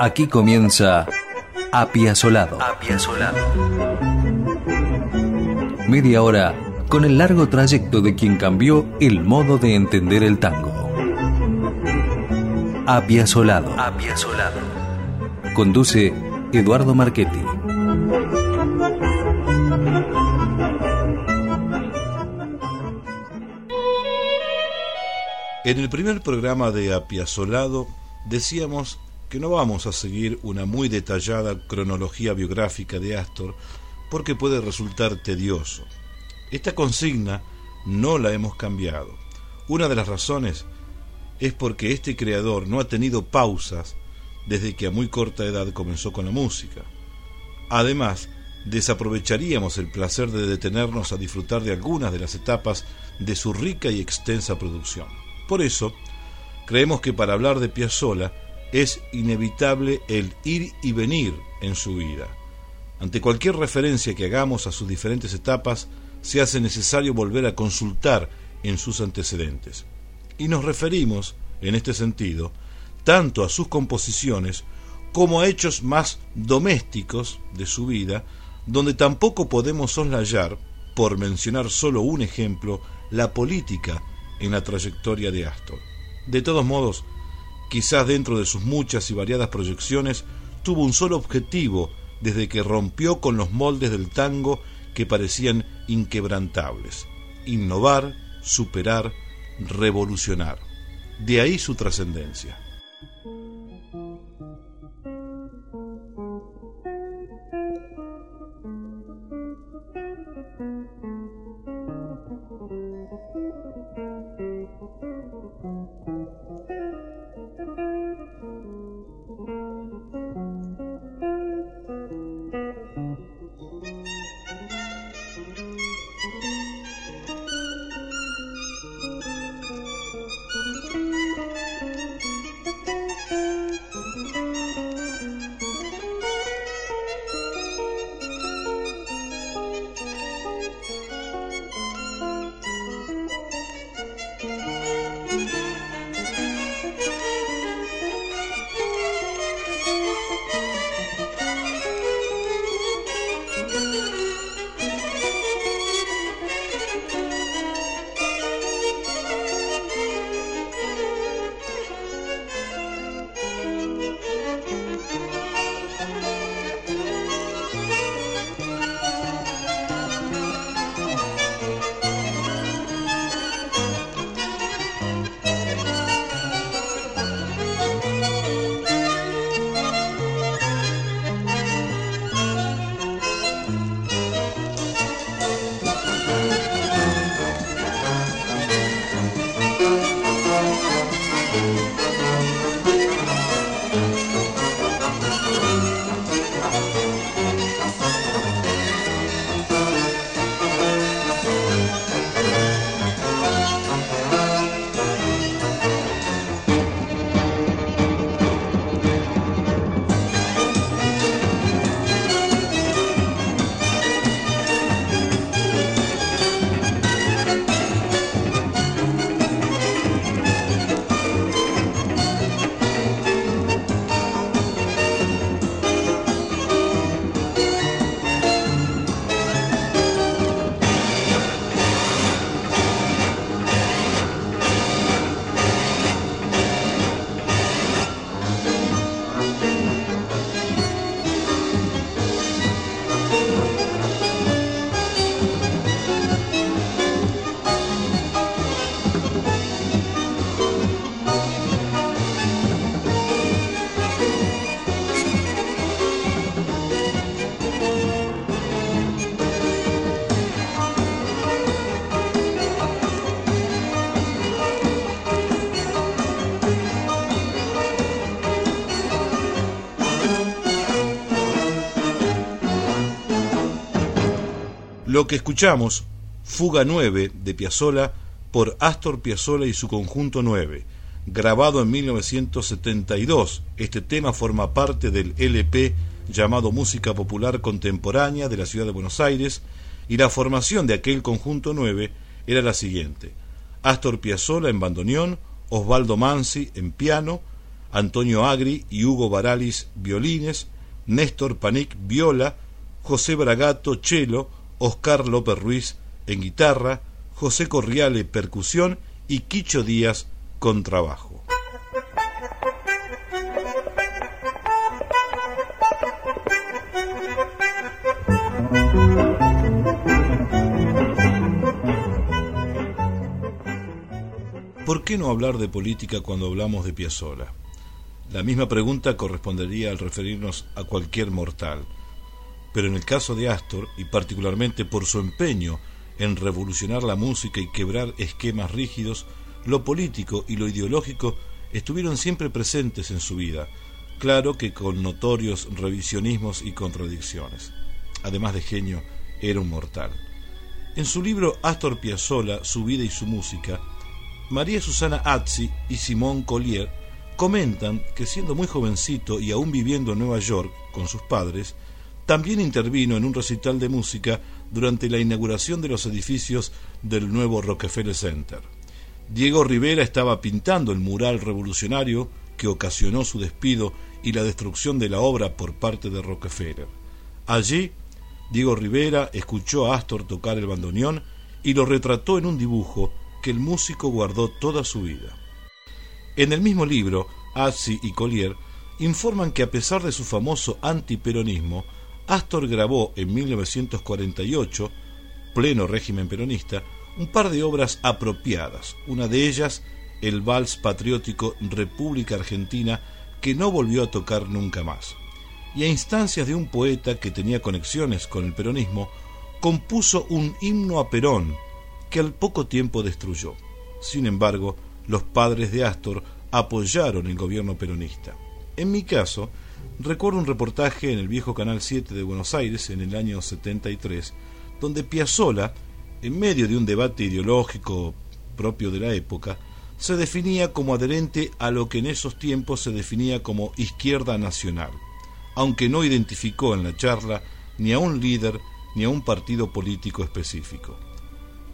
Aquí comienza Apiazolado. Apiazolado. Media hora con el largo trayecto de quien cambió el modo de entender el tango. Apiazolado. Apiazolado. Conduce Eduardo Marchetti. En el primer programa de Apiazolado decíamos que no vamos a seguir una muy detallada cronología biográfica de Astor porque puede resultar tedioso. Esta consigna no la hemos cambiado. Una de las razones es porque este creador no ha tenido pausas desde que a muy corta edad comenzó con la música. Además, desaprovecharíamos el placer de detenernos a disfrutar de algunas de las etapas de su rica y extensa producción. Por eso, creemos que para hablar de Piazzolla es inevitable el ir y venir en su vida. Ante cualquier referencia que hagamos a sus diferentes etapas, se hace necesario volver a consultar en sus antecedentes. Y nos referimos, en este sentido, tanto a sus composiciones como a hechos más domésticos de su vida, donde tampoco podemos soslayar, por mencionar solo un ejemplo, la política en la trayectoria de Astor. De todos modos, quizás dentro de sus muchas y variadas proyecciones, tuvo un solo objetivo desde que rompió con los moldes del tango que parecían inquebrantables. Innovar, superar, revolucionar. De ahí su trascendencia. Lo que escuchamos, Fuga 9 de Piazzolla por Astor Piazzolla y su conjunto 9, grabado en 1972. Este tema forma parte del LP llamado Música Popular Contemporánea de la Ciudad de Buenos Aires y la formación de aquel conjunto 9 era la siguiente. Astor Piazzolla en bandoneón, Osvaldo Mansi en piano, Antonio Agri y Hugo Baralis violines, Néstor Panic viola, José Bragato cello, Oscar López Ruiz en guitarra, José Corriale percusión y Quicho Díaz contrabajo. ¿Por qué no hablar de política cuando hablamos de Piazzolla? La misma pregunta correspondería al referirnos a cualquier mortal. Pero en el caso de Astor, y particularmente por su empeño en revolucionar la música y quebrar esquemas rígidos, lo político y lo ideológico estuvieron siempre presentes en su vida, claro que con notorios revisionismos y contradicciones. Además de genio, era un mortal. En su libro Astor Piazzolla, su vida y su música, María Susana Azzi y Simón Collier comentan que siendo muy jovencito y aún viviendo en Nueva York con sus padres, también intervino en un recital de música durante la inauguración de los edificios del nuevo Rockefeller Center. Diego Rivera estaba pintando el mural revolucionario que ocasionó su despido y la destrucción de la obra por parte de Rockefeller. Allí, Diego Rivera escuchó a Astor tocar el bandoneón y lo retrató en un dibujo que el músico guardó toda su vida. En el mismo libro, Azzi y Collier informan que a pesar de su famoso antiperonismo, Astor grabó en 1948, pleno régimen peronista, un par de obras apropiadas, una de ellas el vals patriótico República Argentina, que no volvió a tocar nunca más. Y a instancias de un poeta que tenía conexiones con el peronismo, compuso un himno a Perón, que al poco tiempo destruyó. Sin embargo, los padres de Astor apoyaron el gobierno peronista. En mi caso, recuerdo un reportaje en el viejo Canal 7 de Buenos Aires en el año 73, donde Piazzolla, en medio de un debate ideológico propio de la época, se definía como adherente a lo que en esos tiempos se definía como izquierda nacional, aunque no identificó en la charla ni a un líder ni a un partido político específico.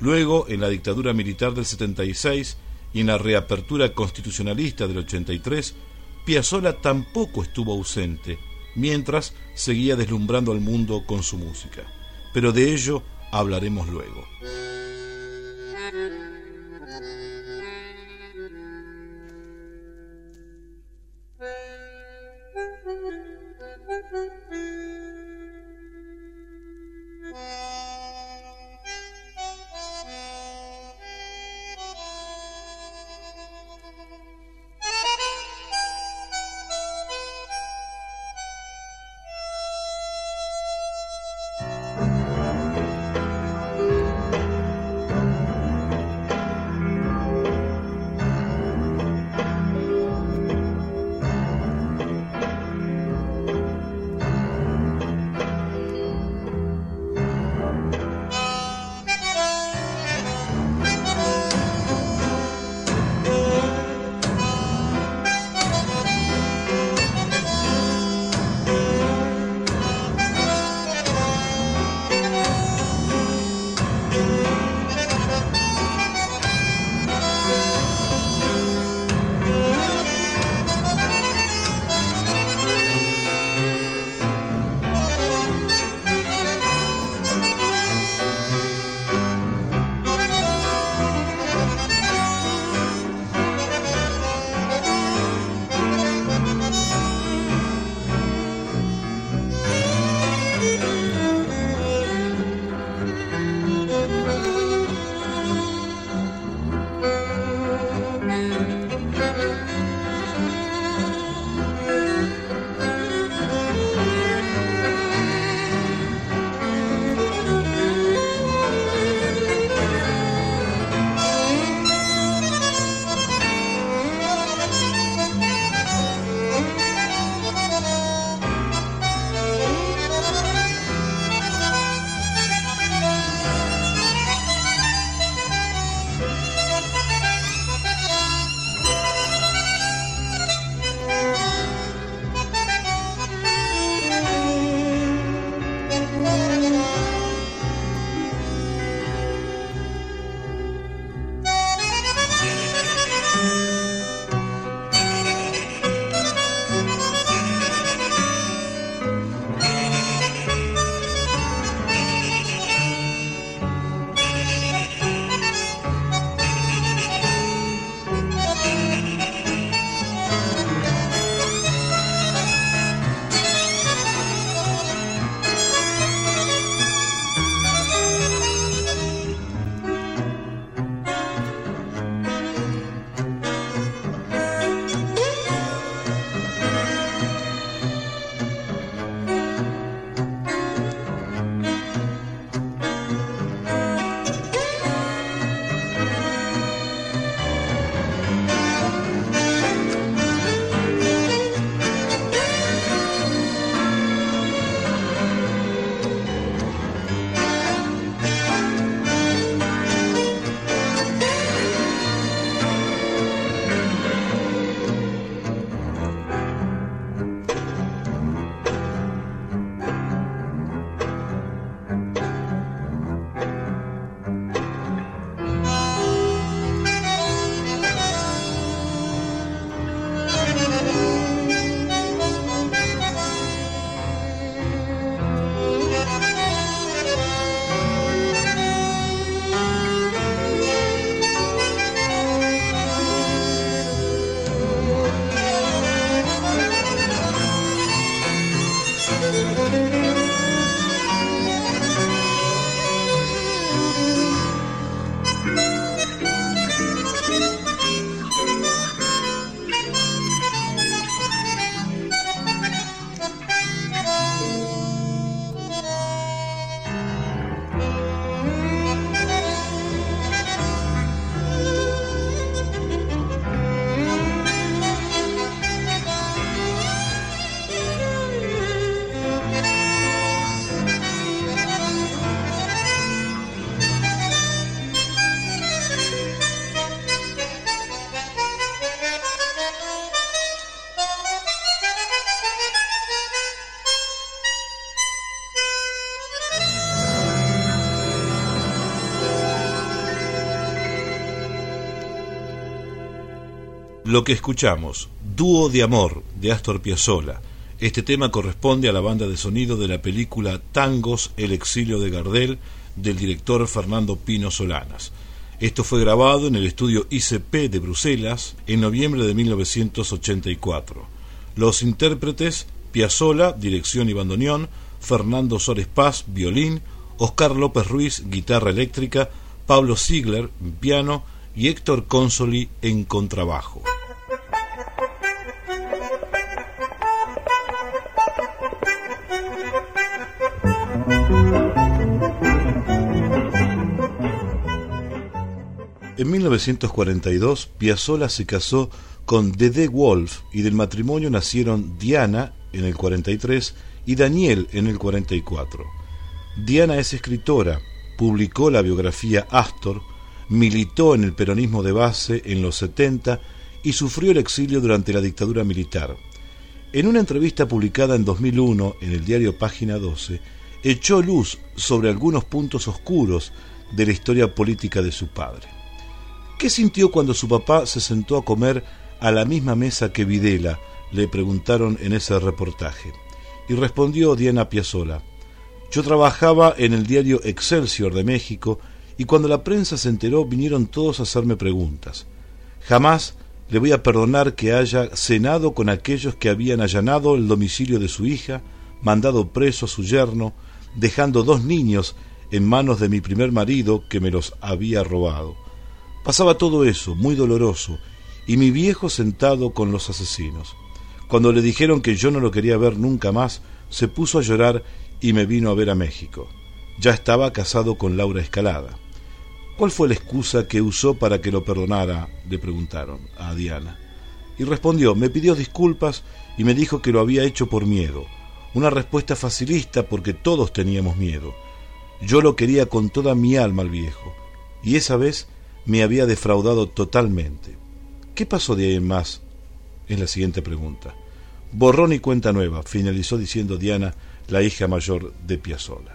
Luego, en la dictadura militar del 76, y en la reapertura constitucionalista del 83, Piazzolla tampoco estuvo ausente, mientras seguía deslumbrando al mundo con su música. Pero de ello hablaremos luego. Lo que escuchamos, Dúo de Amor, de Astor Piazzolla. Este tema corresponde a la banda de sonido de la película Tangos, El exilio de Gardel, del director Fernando Pino Solanas. Esto fue grabado en el estudio ICP de Bruselas en noviembre de 1984. Los intérpretes Piazzolla, dirección y bandoneón, Fernando Sores Paz, violín, Oscar López Ruiz, guitarra eléctrica, Pablo Ziegler, piano y Héctor Consoli en contrabajo. En 1942, Piazzolla se casó con Dede Wolf y del matrimonio nacieron Diana en el 43 y Daniel en el 44. Diana es escritora, publicó la biografía Astor, militó en el peronismo de base en los 70 y sufrió el exilio durante la dictadura militar. En una entrevista publicada en 2001 en el diario Página 12, echó luz sobre algunos puntos oscuros de la historia política de su padre. ¿Qué sintió cuando su papá se sentó a comer a la misma mesa que Videla? le preguntaron en ese reportaje. Y respondió Diana Piazzola. Yo trabajaba en el diario Excelsior de México y cuando la prensa se enteró vinieron todos a hacerme preguntas. Jamás le voy a perdonar que haya cenado con aquellos que habían allanado el domicilio de su hija, mandado preso a su yerno, dejando dos niños en manos de mi primer marido que me los había robado. Pasaba todo eso, muy doloroso, y mi viejo sentado con los asesinos. Cuando le dijeron que yo no lo quería ver nunca más, se puso a llorar y me vino a ver a México. Ya estaba casado con Laura Escalada. ¿Cuál fue la excusa que usó para que lo perdonara? le preguntaron a Diana. Y respondió, me pidió disculpas y me dijo que lo había hecho por miedo. Una respuesta facilista porque todos teníamos miedo. Yo lo quería con toda mi alma al viejo, y esa vez me había defraudado totalmente. ¿Qué pasó de ahí en más? Es la siguiente pregunta. Borrón y cuenta nueva, finalizó diciendo Diana, la hija mayor de Piazzolla.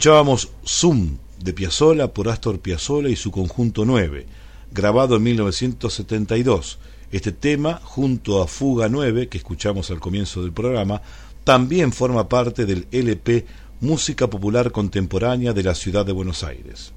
Escuchábamos Zoom de Piazzolla por Astor Piazzolla y su conjunto 9, grabado en 1972. Este tema, junto a Fuga 9, que escuchamos al comienzo del programa, también forma parte del LP Música Popular Contemporánea de la Ciudad de Buenos Aires.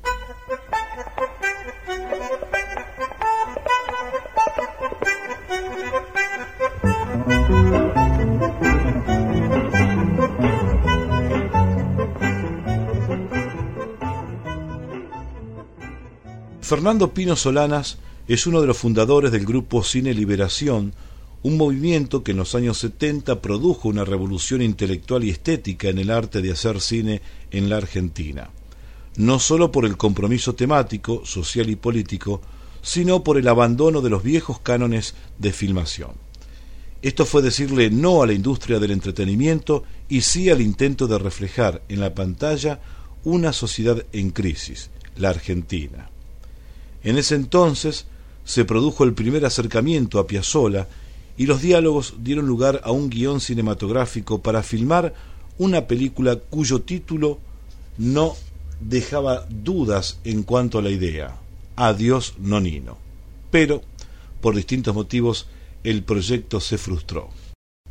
Fernando Pino Solanas es uno de los fundadores del grupo Cine Liberación, un movimiento que en los años 70 produjo una revolución intelectual y estética en el arte de hacer cine en la Argentina, no sólo por el compromiso temático, social y político, sino por el abandono de los viejos cánones de filmación. Esto fue decirle no a la industria del entretenimiento y sí al intento de reflejar en la pantalla una sociedad en crisis, la Argentina. En ese entonces se produjo el primer acercamiento a Piazzolla y los diálogos dieron lugar a un guion cinematográfico para filmar una película cuyo título no dejaba dudas en cuanto a la idea, Adiós Nonino. Pero, por distintos motivos, el proyecto se frustró.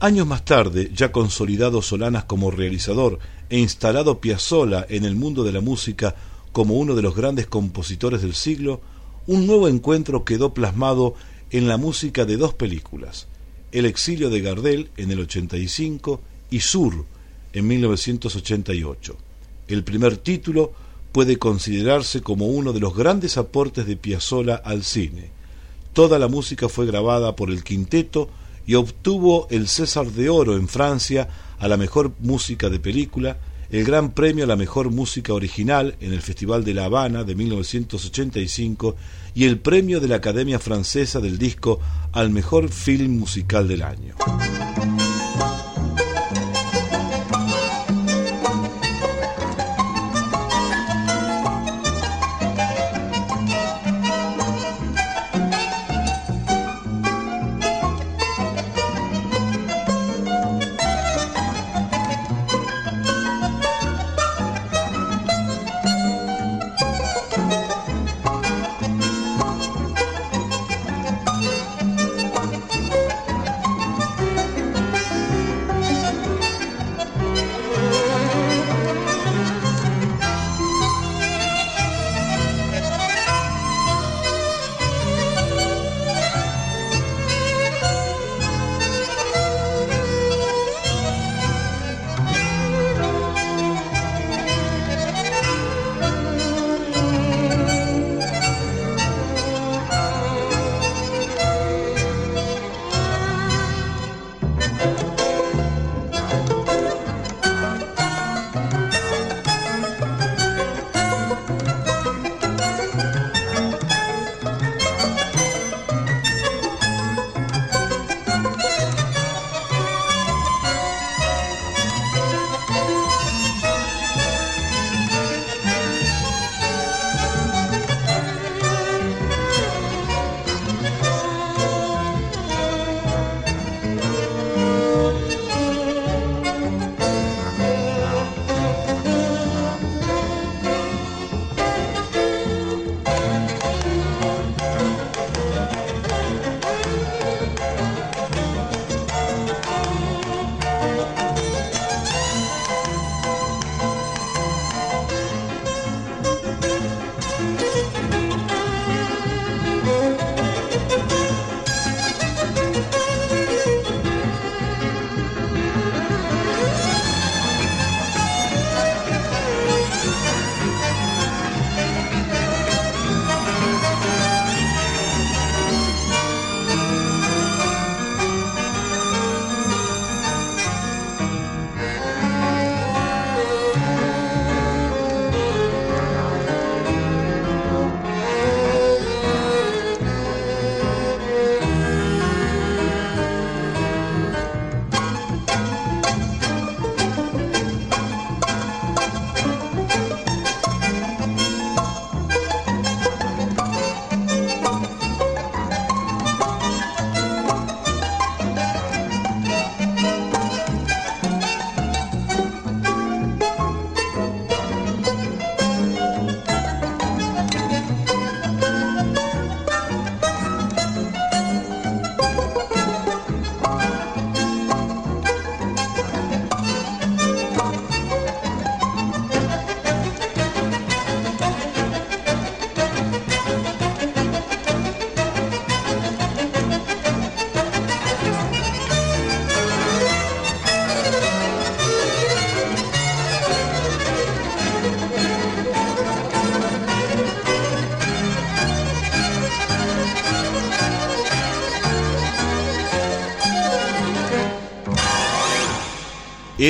Años más tarde, ya consolidado Solanas como realizador e instalado Piazzolla en el mundo de la música como uno de los grandes compositores del siglo, un nuevo encuentro quedó plasmado en la música de dos películas, El exilio de Gardel en el 85 y Sur en 1988. El primer título puede considerarse como uno de los grandes aportes de Piazzolla al cine. Toda la música fue grabada por el quinteto y obtuvo el César de Oro en Francia a la mejor música de película el Gran Premio a la Mejor Música Original en el Festival de La Habana de 1985 y el Premio de la Academia Francesa del Disco al Mejor Film Musical del Año.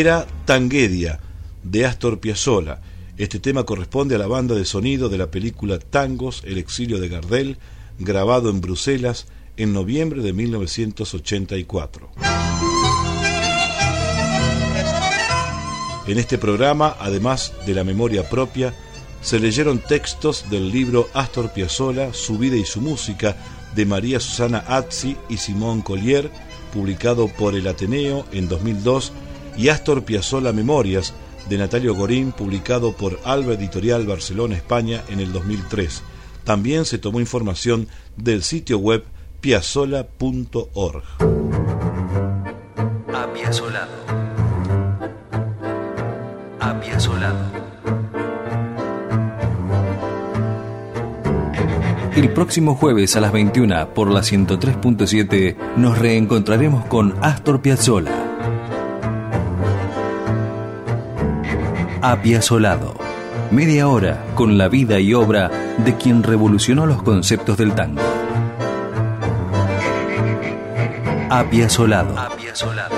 Era Tanguedia, de Astor Piazzolla. Este tema corresponde a la banda de sonido de la película Tangos, El exilio de Gardel, grabado en Bruselas en noviembre de 1984. En este programa, además de la memoria propia, se leyeron textos del libro Astor Piazzolla, Su vida y su música, de María Susana Azzi y Simón Collier, publicado por el Ateneo en 2002, y Astor Piazzolla Memorias, de Natalio Gorín, publicado por Alba Editorial Barcelona, España, en el 2003. También se tomó información del sitio web piazzola.org. Apiazolado. Apiazolado. El próximo jueves a las 21 por la 103.7 nos reencontraremos con Astor Piazzolla. Apiazolado. Media hora con la vida y obra de quien revolucionó los conceptos del tango. Apiazolado. Apiazolado.